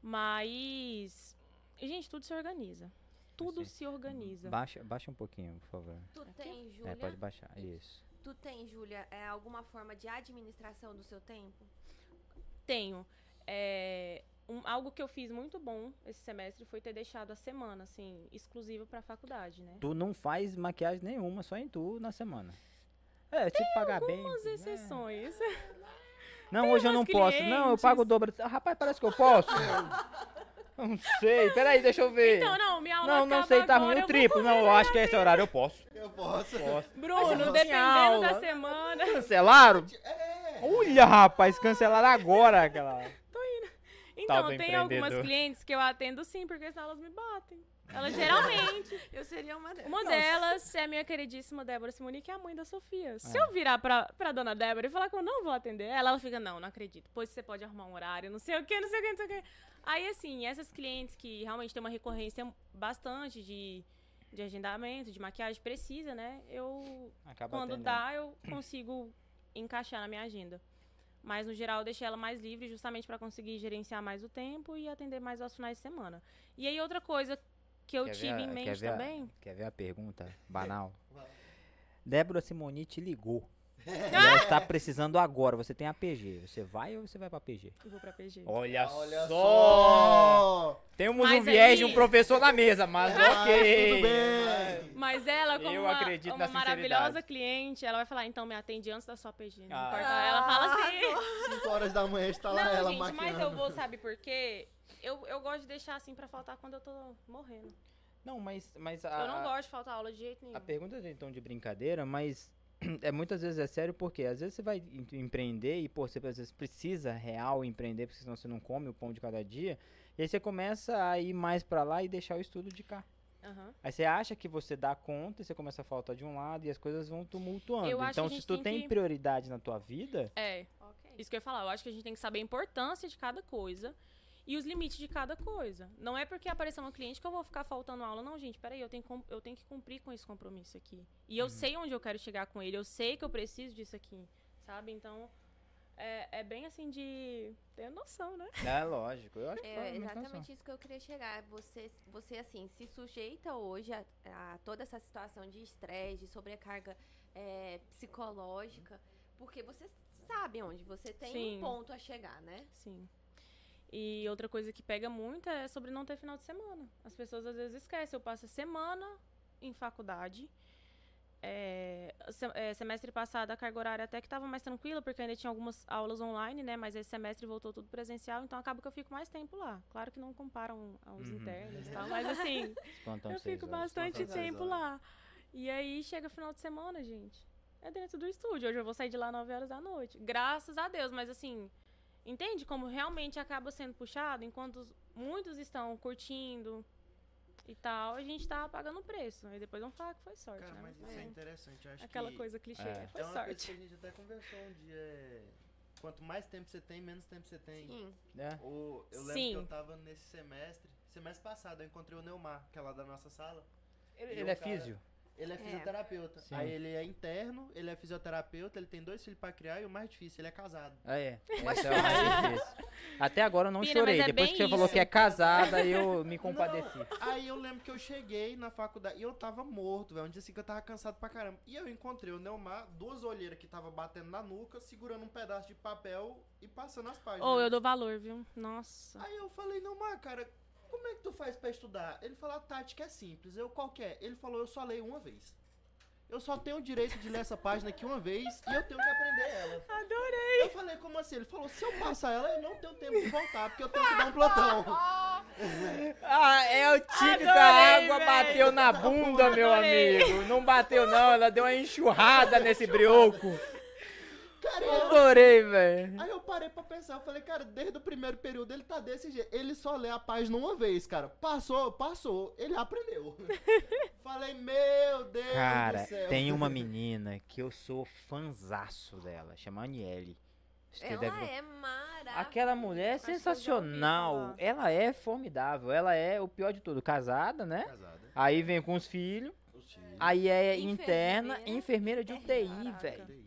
Mas. Gente, tudo se organiza. Tudo Assim, se organiza. Baixa, baixa um pouquinho, por favor. Tu Aqui? tem, Júlia? É, pode baixar. Isso. Tu tem, Júlia, é, alguma forma de administração do seu tempo? Tenho. É, um- algo que eu fiz muito bom esse semestre foi ter deixado a semana, assim, exclusiva pra faculdade, né? Tu não faz maquiagem nenhuma, só em tu na semana. É, se pagar bem. Algumas né? exceções. *laughs* Não, hoje eu não umas posso. Não, eu clientes. pago o dobro. Ah, Rapaz, parece que eu posso. *laughs* não sei. Peraí, deixa eu ver. Então, não, minha aula não, não sei, tá agora, ruim. O triplo. Não, eu acho que é esse horário. Eu posso. Eu posso. Posso. Bruno, dependendo da semana. Cancelaram? É. Olha, rapaz, cancelaram agora aquela. Então, tem algumas clientes que eu atendo sim, porque senão elas me batem. Elas geralmente. *laughs* Eu seria uma delas. Uma delas é a minha queridíssima Débora Simoni, que é a mãe da Sofia. Se É. eu virar pra, pra dona Débora e falar que eu não vou atender ela, ela fica, não, não acredito. Pois você pode arrumar um horário, não sei o que, não sei o que, não sei o que. Aí, assim, essas clientes que realmente têm uma recorrência bastante de, de agendamento, de maquiagem precisa, né? Eu Acaba quando atendendo. dá, eu consigo encaixar na minha agenda. Mas, no geral, eu deixei ela mais livre justamente para conseguir gerenciar mais o tempo e atender mais aos finais de semana. E aí, outra coisa que eu Quer tive a- em quer mente a- também... Quer ver a pergunta banal? Débora Simoni te ligou. E ela está *laughs* precisando agora. Você tem APG. Você vai ou você vai pra PG? Eu vou pra PG. Olha, Olha só! Temos Mas um viés de aí- um professor na mesa, mas *laughs* Ah, ok. Tudo bem. Mas ela, como Eu uma, acredito uma na maravilhosa sinceridade. cliente, ela vai falar, então me atende antes da sua PG. Não Ah. importa. Ela fala assim. 5 horas da manhã está lá não, ela gente, maquiando. mas eu vou, sabe por quê? Eu, eu gosto de deixar assim pra faltar quando eu tô morrendo. Não, mas, mas a, eu não gosto de faltar aula de jeito nenhum. a pergunta é então de brincadeira, mas é muitas vezes é sério porque às vezes você vai em- empreender e pô, você às vezes precisa real empreender, porque senão você não come o pão de cada dia. E aí você começa a ir mais pra lá e deixar o estudo de cá. Aham. Aí você acha que você dá conta e você começa a faltar de um lado e as coisas vão tumultuando. Então, se tu tem tem que- prioridade na tua vida, É, Ok. isso que eu ia falar. Eu acho que a gente tem que saber a importância de cada coisa e os limites de cada coisa. Não é porque apareceu uma cliente que eu vou ficar faltando aula. Não, gente, peraí, eu tenho, eu tenho que cumprir com esse compromisso aqui. E Uhum. eu sei onde eu quero chegar com ele, eu sei que eu preciso disso aqui, sabe? Então, é, é bem assim de ter noção, né? *laughs* é lógico. Eu acho que É exatamente noção. isso que eu queria chegar. Você, você assim, se sujeita hoje a, a toda essa situação de estresse, de sobrecarga é, psicológica, porque você sabe onde você tem Sim. um ponto a chegar, né? Sim. E outra coisa que pega muito é sobre não ter final de semana. As pessoas às vezes esquecem. Eu passo a semana em faculdade. É, é, semestre passado a carga horária até que estava mais tranquila, porque ainda tinha algumas aulas online, né? Mas esse semestre voltou tudo presencial, então acaba que eu fico mais tempo lá. Claro que não comparam aos Uhum. internos e tal, mas assim, *laughs* eu fico horas. bastante tempo lá. E aí chega final de semana, gente. É dentro do estúdio. Hoje eu vou sair de lá 9 horas da noite. Graças a Deus, mas assim, entende como realmente acaba sendo puxado enquanto os- muitos estão curtindo e tal, a gente tá pagando o preço. Aí depois vão falar que foi sorte, Cara, né? mas isso é interessante. Eu acho Aquela que coisa clichê, É. foi é uma coisa sorte. que a gente até conversou um dia. é, Quanto mais tempo você tem, menos tempo você tem. Sim. É. O, eu lembro Sim. que eu tava nesse semestre. Semestre passado eu encontrei o Neumar, que é lá da nossa sala. Ele, E ele é cara- físio. Ele é É. fisioterapeuta. Sim. Aí ele é interno, ele é fisioterapeuta, ele tem dois filhos pra criar e o mais difícil, ele é casado. Ah, é. *laughs* Esse é o mais *laughs* difícil. Até agora eu não Pina, chorei. é Depois que você falou isso. que é casada, eu me compadeci. Aí eu lembro que eu cheguei na faculdade e eu tava morto, velho. Um dia assim que eu tava cansado pra caramba. E eu encontrei o Neumar, duas olheiras que tava batendo na nuca, segurando um pedaço de papel e passando as páginas. Ou eu dou valor, viu? Nossa. Aí eu falei, Neumar, cara, como é que tu faz pra estudar? Ele falou, a tática é simples. Eu, qual que é? Ele falou, eu só leio uma vez. Eu só tenho o direito de ler essa página aqui uma vez e eu tenho que aprender ela. Adorei. Eu falei, como assim? Ele falou, se eu passar ela, eu não tenho tempo de voltar, porque eu tenho que dar um plantão. *laughs* Ah, é o tique da água bateu na bunda, meu amigo. Não bateu, não. Ela deu uma enxurrada nesse brioco. Adorei, velho. Aí eu parei pra pensar, eu falei, cara, desde o primeiro período ele tá desse jeito. Ele só lê a página uma vez, cara. Passou, passou, ele aprendeu. *laughs* falei, meu Deus Cara, do céu. tem uma *laughs* menina que eu sou fanzaço dela, chama Aniele. Ela deve- é maravilhosa. Aquela mulher é sensacional. Ela é formidável. Ela é o pior de tudo, casada, né? Casada. Aí vem com os filhos. Os filhos. Aí é Enfermeira. interna, enfermeira de UTI, velho.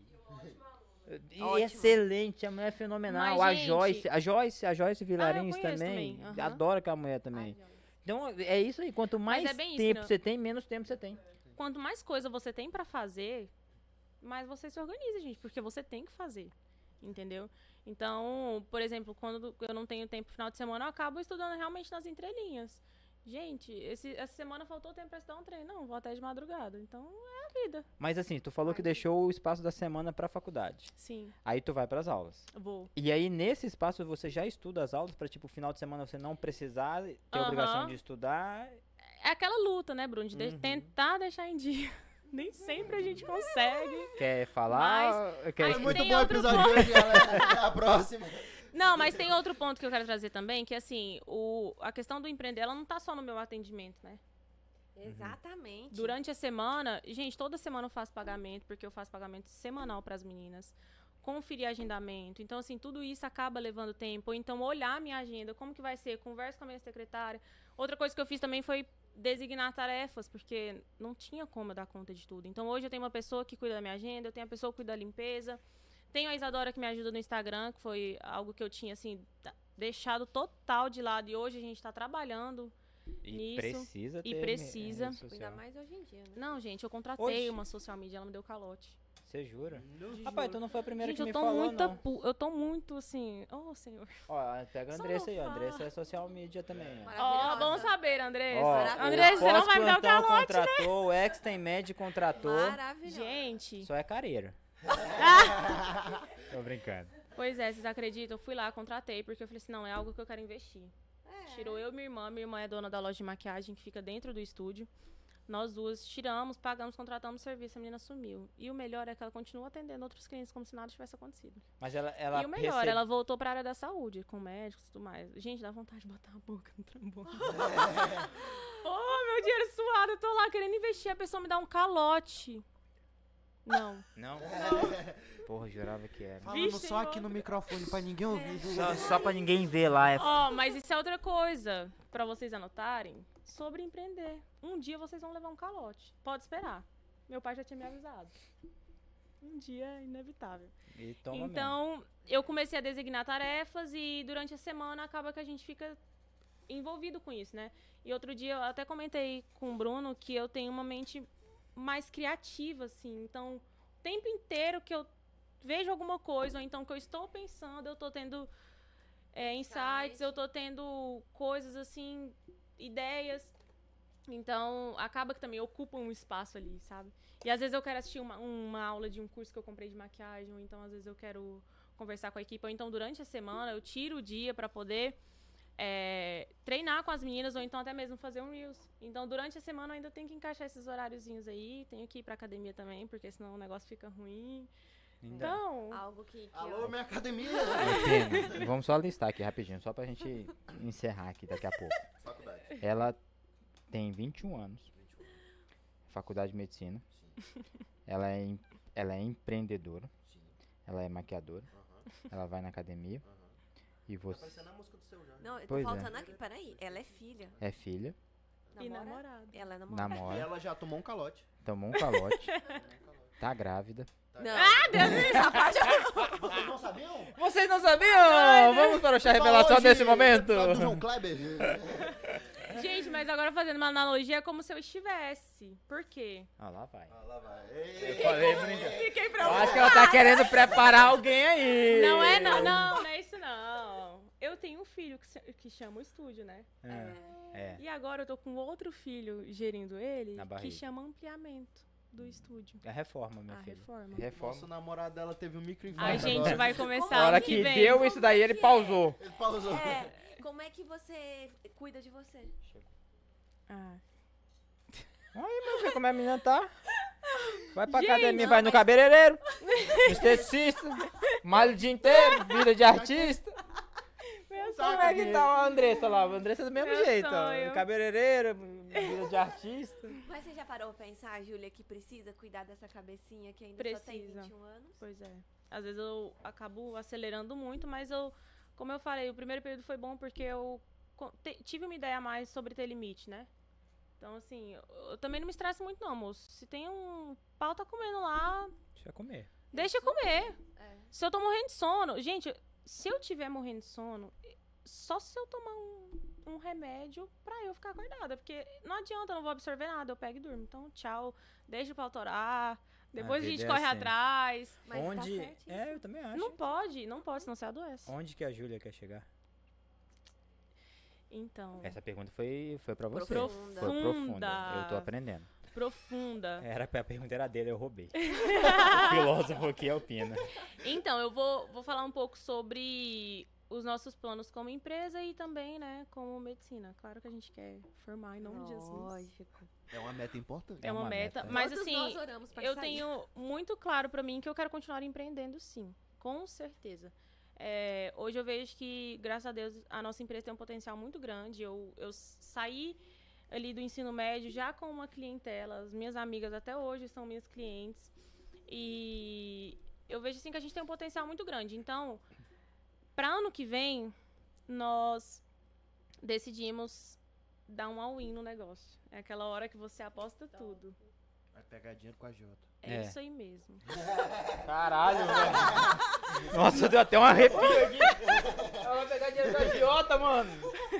Ótimo. excelente, a mulher é fenomenal. Mas, a gente- Joyce, a Joyce, a Joyce Vilarins conheço também. também, aham. Adoro aquela mulher também. Ai. Então é isso aí, quanto mais é bem isso, tempo né? você tem, menos tempo você tem. Quanto mais coisa você tem pra fazer, mas você se organiza, gente, porque você tem que fazer, entendeu? Então, por exemplo, quando eu não tenho tempo no final de semana, eu acabo estudando realmente nas entrelinhas. Gente, esse, essa semana faltou tempo pra estudar um treino. Não, vou até de madrugada. Então, é a vida. Mas assim, tu falou que deixou o espaço da semana pra faculdade. Sim, Aí tu vai pras aulas. vou. E aí, nesse espaço, você já estuda as aulas pra, tipo, final de semana você não precisar ter a Aham. obrigação de estudar. É aquela luta, né, Bruno? De de- Uhum. tentar deixar em dia. *laughs* Nem sempre a gente consegue. Quer falar? quer Aí Foi muito bom o episódio de hoje, galera. Até a próxima. *laughs* Não, mas tem outro ponto que eu quero trazer também, que assim, o, a questão do empreender, ela não tá só no meu atendimento, né? Exatamente. Durante a semana, gente, toda semana eu faço pagamento, porque eu faço pagamento semanal para as meninas. Conferir agendamento. Então, assim, tudo isso acaba levando tempo. Ou então, olhar a minha agenda, como que vai ser, conversa com a minha secretária. Outra coisa que eu fiz também foi designar tarefas, porque não tinha como eu dar conta de tudo. Então, hoje eu tenho uma pessoa que cuida da minha agenda, eu tenho a pessoa que cuida da limpeza. Tenho a Isadora que me ajuda no Instagram, que foi algo que eu tinha, assim, deixado total de lado. E hoje a gente está trabalhando. E Nisso, precisa e ter precisa. rede social. Ainda mais hoje em dia, né? Não, gente, eu contratei Hoje? uma social media, ela me deu calote. Você jura? Rapaz, tu não foi a primeira Gente, que eu me tô falou, muito, não. eu tô muito assim, oh, senhor. Ó, pega a Andressa aí, ó. fala. Andressa é social media também, ó. Maravilhosa. vamos saber, Andressa. Ó, Andressa, você não vai me dar o pós-plantão calote, né? contratou, o Extem Med contratou. Maravilhosa. Gente, Só é careiro. *laughs* Tô brincando. pois é, vocês acreditam? Eu fui lá, contratei, porque eu falei assim, não, é algo que eu quero investir. É. Tirou eu e minha irmã, minha irmã é dona da loja de maquiagem que fica dentro do estúdio. Nós duas tiramos, pagamos, contratamos o serviço, a menina sumiu. E o melhor é que ela continua atendendo outros clientes como se nada tivesse acontecido. Mas ela, ela e o melhor, recebe- ela voltou pra área da saúde, com médicos e tudo mais. Gente, dá vontade de botar a boca no trambolho. *laughs* oh, meu dinheiro suado, eu tô lá querendo investir, a pessoa me dá um calote. Não. Não? Porra, jurava que era. Falando Vixe, só aqui no microfone pra ninguém ouvir. Só, só pra ninguém ver lá. É... Ó, mas isso é outra coisa pra vocês anotarem sobre empreender. Um dia vocês vão levar um calote. Pode esperar. Meu pai já tinha me avisado. Um dia é inevitável. E toma mesmo. então, eu comecei a designar tarefas e durante a semana acaba que a gente fica envolvido com isso, né? E outro dia eu até comentei com o Bruno que eu tenho uma mente mais criativa, assim. Então, o tempo inteiro que eu vejo alguma coisa, ou então que eu estou pensando, eu tô tendo é, insights, Insight. eu tô tendo coisas assim, ideias. Então, acaba que também ocupa um espaço ali, sabe? E às vezes eu quero assistir uma, uma aula de um curso que eu comprei de maquiagem, ou então às vezes eu quero conversar com a equipe, ou então durante a semana eu tiro o dia pra poder é, treinar com as meninas, ou então até mesmo fazer um Reels. Então, durante a semana eu ainda tenho que encaixar esses horáriozinhos aí, tenho que ir pra academia também, porque senão o negócio fica ruim. Então, Algo que. que Alô, eu- minha academia. *laughs* Enfim, vamos só listar aqui rapidinho, só pra gente encerrar aqui daqui a pouco. Faculdade. Ela tem 21 anos, faculdade de medicina. Ela é, ela é empreendedora, Sim. ela é maquiadora, ela vai na academia. E Tá você parecendo a música do seu já. Não, eu tô Pois é. faltando aqui. Peraí, ela é filha. é filha, e Namora? namorado. Ela é namorada. E namora, ela já tomou um calote. tomou um calote, *laughs* tá grávida. Não. Ah, Deus me Vocês não sabiam? Vocês não sabiam? Vamos para o chá revelação desse momento. João Kleber. *laughs* Gente, mas agora fazendo uma analogia é como se eu estivesse. Por quê? Ah, lá vai. Ah, lá vai. Eu Ei, falei brincando. Fiquei Eu preocupada. acho que ela tá querendo preparar alguém aí. Não é não, não, não é isso não. Eu tenho um filho que, que chama o estúdio, né? É. é. E agora eu tô com outro filho gerindo ele que chama ampliamento do estúdio. É reforma, meu A filho. reforma. Reforma. Nosso namorado dela teve um microinfarto A gente agora. vai começar A hora que, que vem. deu isso daí, ele é? pausou. Ele pausou. É, como é que você cuida de você? Ah. Aí, meu filho, como é a menina tá? Vai pra Gente, academia, não, vai no cabeleireiro, esteticista, malha o dia inteiro, vida de artista. Como é que tá a Andressa lá? A Andressa é do mesmo Meu jeito, ó. sonho. Cabeleireira, vida de *laughs* artista. Mas você já parou pra pensar, Júlia, que precisa cuidar dessa cabecinha que ainda só tem Precisa. 21 anos? Pois é. Às vezes eu acabo acelerando muito, mas eu, como eu falei, o primeiro período foi bom porque eu tive uma ideia a mais sobre ter limite, né? Então, assim, eu, eu também não me estresso muito, não, moço. Se tem um pau tá comendo lá, Deixa eu comer. deixa eu comer. É. Se eu tô morrendo de sono, gente, se eu tiver morrendo de sono, só se eu tomar um, um remédio pra eu ficar acordada. Porque não adianta, eu não vou absorver nada, eu pego e durmo. Então, tchau, deixa o pau torar, Depois a, vida gente é corre assim. atrás. Mas tá Onde. certíssimo. é, eu também acho. Não pode, não pode, senão você adoece. Onde que a Júlia quer chegar? Então, Essa pergunta foi, foi pra você. Profunda. Foi profunda. Eu tô aprendendo. profunda. Era a pergunta era dele, eu roubei. *laughs* o filósofo aqui é o Pina. Então, eu vou, vou falar um pouco sobre os nossos planos como empresa e também, né, como medicina. Claro que a gente quer formar em nome de Jesus. Lógico. É uma meta importante. É uma, uma meta, meta. mas Todos assim, nós oramos pra eu sair. tenho muito claro pra mim que eu quero continuar empreendendo sim, com certeza. É, hoje eu vejo que, graças a Deus, a nossa empresa tem um potencial muito grande. Eu, eu saí ali do ensino médio já com uma clientela, as minhas amigas até hoje são minhas clientes. E eu vejo assim que a gente tem um potencial muito grande. Então, para ano que vem, nós decidimos dar um all-in no negócio. É aquela hora que você aposta tudo. Vai pegar dinheiro com a Jota. É, É. isso aí mesmo. *laughs* Caralho, *laughs* velho. Nossa, deu até um arrepio aqui. Ela vai pegar dinheiro da agiota, mano.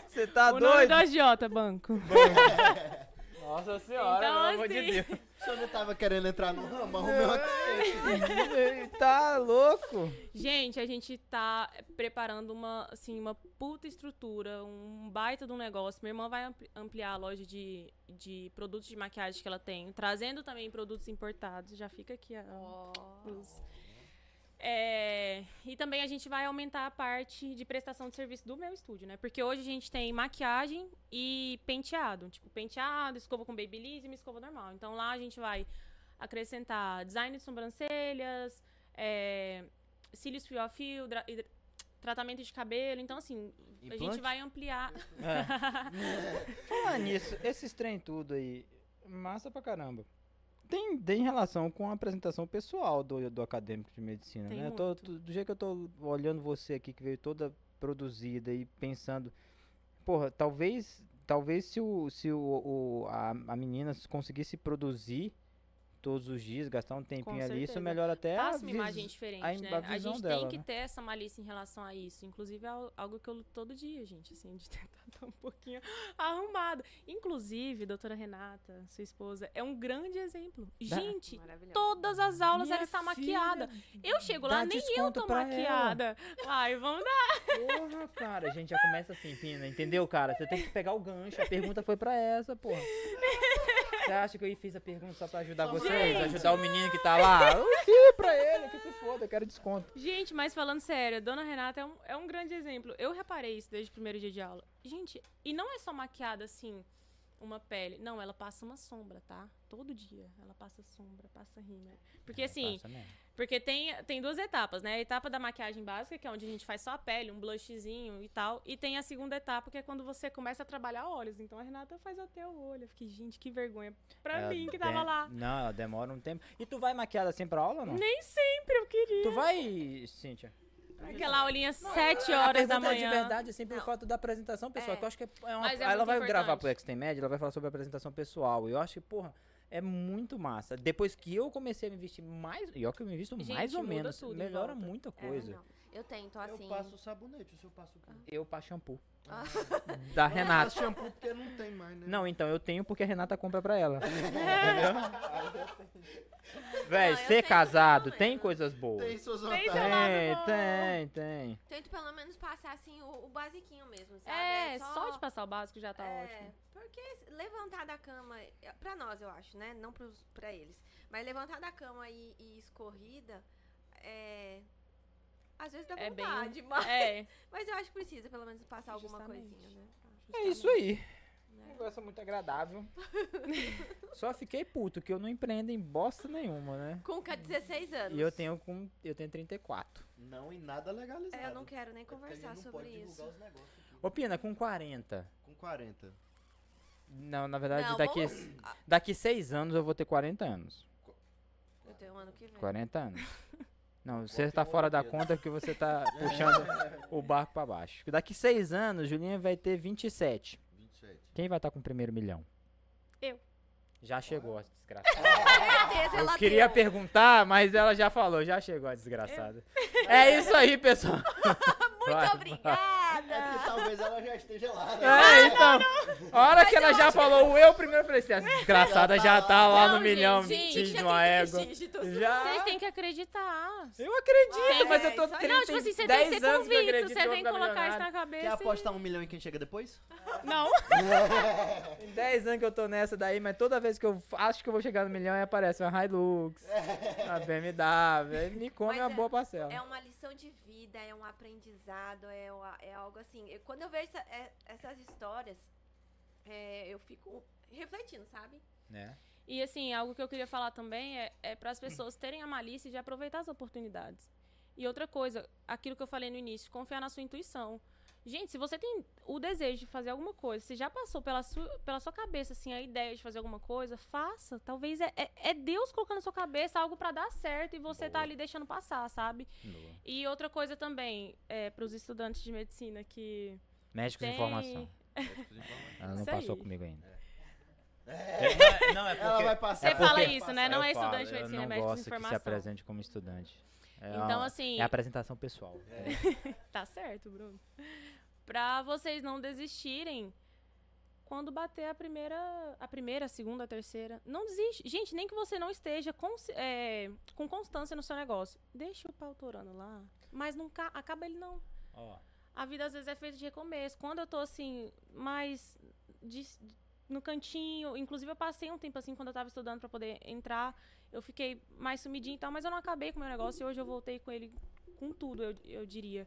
Você tá o nome doido? do agiota, banco. *laughs* Nossa senhora, Então, pelo amor de assim- Deus. O senhor não tava querendo entrar no ramo, arrumei uma cliente. Tá louco? Gente, a gente tá preparando uma, assim, uma puta estrutura, um baita de um negócio. Minha irmã vai ampli- ampliar a loja de, de produtos de maquiagem que ela tem, trazendo também produtos importados. Já fica aqui a, Ó. os- É, e também a gente vai aumentar a parte de prestação de serviço do meu estúdio, né? Porque hoje a gente tem maquiagem e penteado. Tipo, penteado, escova com babyliss e uma escova normal. Então lá a gente vai acrescentar design de sobrancelhas, é, cílios fio a fio, tratamento de cabelo. Então, assim, a gente vai ampliar. É. *laughs* Falar nisso, esses trem tudo aí, massa pra caramba. Tem, tem relação com a apresentação pessoal do, do acadêmico de medicina, Tem né? Tô- do jeito que eu tô olhando você aqui, que veio toda produzida e pensando, porra, talvez, talvez se, o, se o, o- a, a menina conseguisse produzir todos os dias, gastar um tempinho ali, isso melhora até a, Passa uma vis- imagem diferente, a, né? a A gente dela, tem que né? ter essa malícia em relação a isso. Inclusive, é al- algo que eu luto todo dia, gente, assim, de *laughs* tentar estar um pouquinho arrumado. Inclusive, doutora Renata, sua esposa, é um grande exemplo. Gente, todas as aulas Minha ela está filha, maquiada. Eu chego lá, nem eu tô pra ela. maquiada. Ai, vamos dar. Porra, cara, a gente já começa assim, Pina, entendeu, cara? Você tem que pegar o gancho. A pergunta foi pra essa, porra. *laughs* Você acha que eu fiz a pergunta só pra ajudar vocês? Gente. Ajudar o menino que tá lá? Eu fiz pra ele, que se foda, eu quero desconto. Gente, mas falando sério, a dona Renata é um, é um grande exemplo. Eu reparei isso desde o primeiro dia de aula. Gente, e não é só maquiada assim, uma pele. Não, ela passa uma sombra, tá? Todo dia. Ela passa sombra, passa rímel. Porque assim, Passa mesmo. porque tem, tem duas etapas, né? A etapa da maquiagem básica, que é onde a gente faz só a pele, um blushzinho e tal. E tem a segunda etapa, que é quando você começa a trabalhar olhos. Então a Renata faz até o olho. Eu fiquei, gente, que vergonha. Pra Ela mim que tava lá. Não, ela demora um tempo. E tu vai maquiada assim pra aula não? Nem sempre eu queria. Tu vai, Cíntia? Aquela aulinha sete A horas da manhã. de verdade é sempre o Não. fato da apresentação pessoal. É. Que eu acho que é é uma. É ela vai gravar importante. pro Extemed, ela vai falar sobre a apresentação pessoal. E eu acho que, porra, é muito massa. Depois que eu comecei a me investir mais. E ó, que eu me invisto Gente, mais ou menos. tudo melhora muita É, coisa. não. Eu tento, assim. Eu passo o sabonete, o senhor passa o quê? Eu passo shampoo. Ah. Da Eu Renata. passo shampoo porque não tem mais, né? Não, então eu tenho porque a Renata compra pra ela. *laughs* Entendeu? Véi, Não, eu ser tenho casado pelo tem menos. coisas boas. Tem suas Tem vantagens. lado Tem, bom. tem, tem. Tento pelo menos passar, assim, o, o basiquinho mesmo, sabe? É, só de passar o básico já tá é, ótimo. Porque levantar da cama, é, pra nós eu acho, né? Não pros, pra eles. Mas levantar da cama e, e escorrida, é. Às vezes dá É bem- vontade, *laughs* mas, É. mas eu acho que precisa pelo menos passar alguma Justamente. coisinha, né? É isso aí. Né? Conversa muito agradável. *laughs* Só fiquei puto que eu não empreendo em bosta nenhuma, né? Com ca- 16 anos. E eu tenho com eu tenho 34. Não em nada legalizado. É, eu não quero nem É conversar não sobre isso. divulgar os negócios aqui. Ô Pina, com 40. Com 40. Não, na verdade, Não, daqui vamos- daqui 6 anos eu vou ter 40 anos. Eu tenho um ano que vem. 40 anos. Não, você tá em fora da conta porque você tá puxando o barco pra baixo. Daqui 6 anos, Julinha vai ter 27. 27. Quem vai estar com o primeiro milhão? Eu. Já chegou a desgraçada. Eu ela queria deu. perguntar, mas ela já falou, já chegou a desgraçada. É isso aí, pessoal. *laughs* Muito Vai, obrigada! É que talvez ela já esteja lá. Né? É, então. A hora que ela já falou o eu primeiro, eu falei assim, essa desgraçada já tá lá no Não, milhão, gente, filho já de uma égua. Já. Vocês têm que acreditar. Eu acredito, mas eu tô isso aí. 30, Não, tipo assim, você tem 10 que ser convicto, você tem que colocar isso na cabeça. Quer apostar um milhão em quem chega depois? Não. *laughs* Tem 10 anos que eu tô nessa daí, mas toda vez que eu acho que eu vou chegar no milhão, aí aparece uma Hilux, *laughs* uma BMW, aí me come Mas uma é- boa parcela. É uma lição de vida, é um aprendizado, é, é algo assim. eu- quando eu vejo essa- é- essas histórias, é, eu fico refletindo, sabe? né? E assim, algo que eu queria falar também é, é para as pessoas terem a malícia de aproveitar as oportunidades. E outra coisa, aquilo que eu falei no início, confiar na sua intuição. Gente, se você tem o desejo de fazer alguma coisa, se já passou pela sua, pela sua cabeça assim a ideia de fazer alguma coisa, faça. Talvez é, é, é Deus colocando na sua cabeça algo para dar certo e você tá Boa. ali deixando passar, sabe? Boa. E outra coisa também, é, para os estudantes de medicina que Médicos tem em formação. Ela não passou aí. comigo ainda. É. Não, é *laughs* Ela vai passar. Você fala porque- isso, né? Não Eu é falo, estudante de medicina, é médico de gosto que se informação. apresente como estudante. É Então, uma- assim, É apresentação pessoal. *laughs* Tá certo, Bruno. Pra vocês não desistirem quando bater a primeira, a primeira, a segunda, a terceira. Não desiste. Gente, nem que você não esteja cons- é, com constância no seu negócio. Deixa o pau torando lá. Mas nunca acaba ele não. Ó, A vida às vezes é feita de recomeço. Quando eu tô assim, mais de- no cantinho, inclusive eu passei um tempo assim quando eu tava estudando pra poder entrar, eu fiquei mais sumidinha e tal, mas eu não acabei com o meu negócio e hoje eu voltei com ele com tudo, eu, eu diria.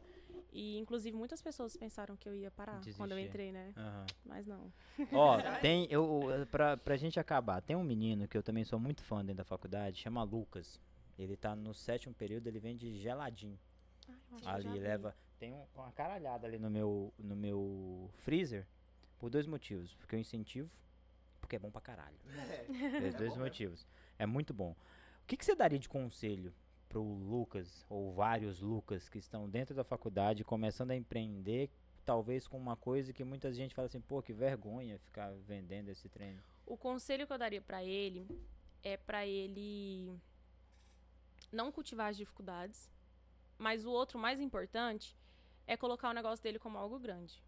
E inclusive muitas pessoas pensaram que eu ia parar quando eu Desistir. entrei, né? aham. Mas não. Ó, *laughs* tem. Eu, pra, pra gente acabar, tem um menino que eu também sou muito fã dentro da faculdade, chama Lucas. Ele tá no sétimo período, ele vende geladinho. Ai, já Ali leva. Tem um- uma caralhada ali no meu, no meu freezer. Por dois motivos. Porque eu incentivo. Porque é bom pra caralho. Pelos dois motivos. É muito bom. O que, que você daria de conselho pro Lucas, ou vários Lucas, que estão dentro da faculdade, começando a empreender, talvez com uma coisa que muita gente fala assim, pô, que vergonha ficar vendendo esse treino. O conselho que eu daria pra ele é pra ele não cultivar as dificuldades, mas o outro mais importante é colocar o negócio dele como algo grande.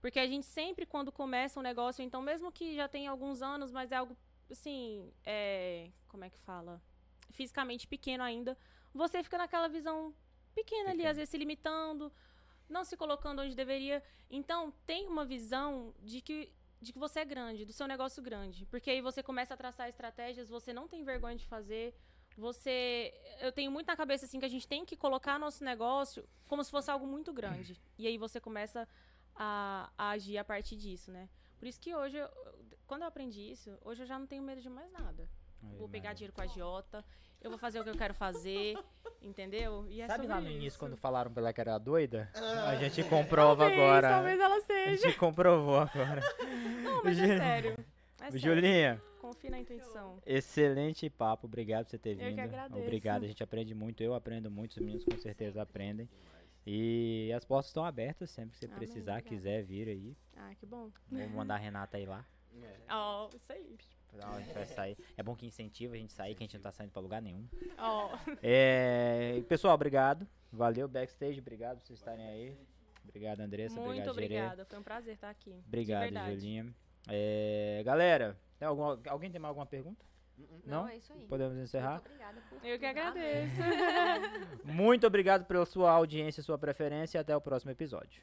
Porque a gente sempre, quando começa um negócio, então mesmo que já tenha alguns anos, mas é algo assim, é, como é que fala? Fisicamente pequeno ainda, você fica naquela visão pequena ali, às vezes se limitando, não se colocando onde deveria. Então, tem uma visão de que de que você é grande, do seu negócio grande. Porque aí você começa a traçar estratégias, você não tem vergonha de fazer. Você. Eu tenho muito na cabeça assim que a gente tem que colocar nosso negócio como se fosse algo muito grande. E aí você começa a, a agir a partir disso, né? Por isso que hoje, eu- quando eu aprendi isso, hoje eu já não tenho medo de mais nada. Aí, Vou pegar Maria. dinheiro com a agiota, eu vou fazer o que eu quero fazer, *laughs* entendeu? E é Sabe lá no início, isso. quando falaram pra ela que era doida? A gente comprova Talvez, agora. Talvez ela A seja. gente comprovou agora. *laughs* Não, mas é sério. É sério. Julinha, Confie na intuição. excelente papo. Obrigado por você ter Eu que vindo. agradeço. Obrigado, a gente aprende muito. Eu aprendo muito, os meninos com certeza aprendem. E as portas estão abertas sempre que você Amém, precisar, obrigada. quiser vir aí. Ah, que bom. Vou mandar a Renata aí lá. É. Ó, isso aí. Não, a gente vai sair. É bom que incentiva a gente sair, que a gente não tá saindo pra lugar nenhum. Ó, É, pessoal, obrigado. Valeu, backstage. Obrigado por vocês estarem aí. Obrigado, Andressa. muito obrigada. Foi um prazer estar aqui. Obrigado. Julinha. É, galera, tem alguma- alguém tem mais alguma pergunta? Não, Não? é isso aí. Podemos encerrar? Muito obrigada por Eu que Amém. agradeço. *laughs* *laughs* Muito obrigado pela sua audiência, sua preferência e até o próximo episódio.